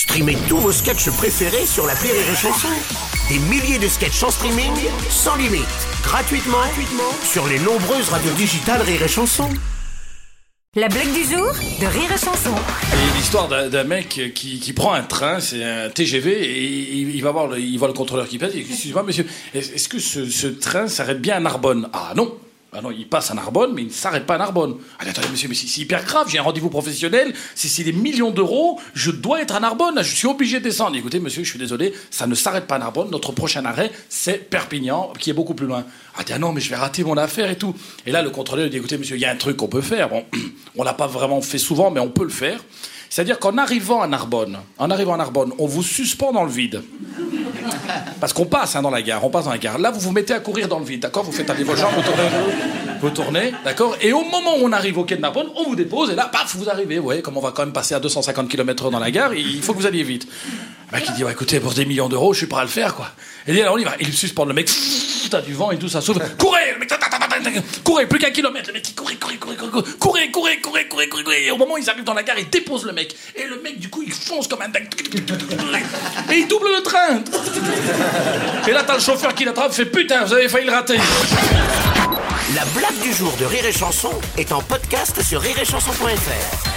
Streamez tous vos sketchs préférés sur la Rire et Chanson. Des milliers de sketchs en streaming, sans limite, gratuitement, gratuitement sur les nombreuses radios digitales Rire et Chanson. La blague du jour de Rire et Chanson. Et l'histoire d'un d'un mec qui, qui prend un train, c'est un TGV, et il, il va voir le, il voit le contrôleur qui passe, il dit Excusez-moi, monsieur, est- est-ce que ce, ce train s'arrête bien à Narbonne? Ah non ah non, il passe à Narbonne, mais il ne s'arrête pas à Narbonne. Allez, attendez, monsieur, mais c'est hyper grave, j'ai un rendez-vous professionnel, c'est c'est des millions d'euros, je dois être à Narbonne, là, je suis obligé de descendre. Écoutez, monsieur, je suis désolé, ça ne s'arrête pas à Narbonne, notre prochain arrêt, c'est Perpignan, qui est beaucoup plus loin. Ah, tiens, non, mais je vais rater mon affaire et tout. Et là, le contrôleur dit, écoutez, monsieur, il y a un truc qu'on peut faire. Bon, on l'a pas vraiment fait souvent, mais on peut le faire. C'est-à-dire qu'en arrivant à Narbonne, en arrivant à Narbonne, on vous suspend dans le vide. Parce qu'on passe hein, dans la gare, on passe dans la gare. Là, vous vous mettez à courir dans le vide, d'accord? Vous faites aller vos jambes, vous tournez, vous tournez, d'accord? Et au moment où on arrive au quai de Narbonne, on vous dépose et là, paf, vous arrivez. Vous voyez, comme on va quand même passer à 250 km/h dans la gare, il faut que vous alliez vite. Le mec, il dit, écoutez, pour des millions d'euros, je suis prêt à le faire, quoi. Et il dit, alors on y va. Il suspend le mec, t'as du vent et tout, ça s'ouvre. Courez, le mec, courez, plus qu'un kilomètre. Le mec, il courait, courait, courait, courait, courez, courez, courez, courez, courez, courez. Et au moment où ils arrivent dans la gare, il dépose le mec. Et le mec, du coup, il fonce comme un dingue. Et il double le train. Et là, t'as le chauffeur qui l'attrape, fait putain, vous avez failli le rater. La blague du jour de Rire et Chanson est en podcast sur rireetchanson.fr.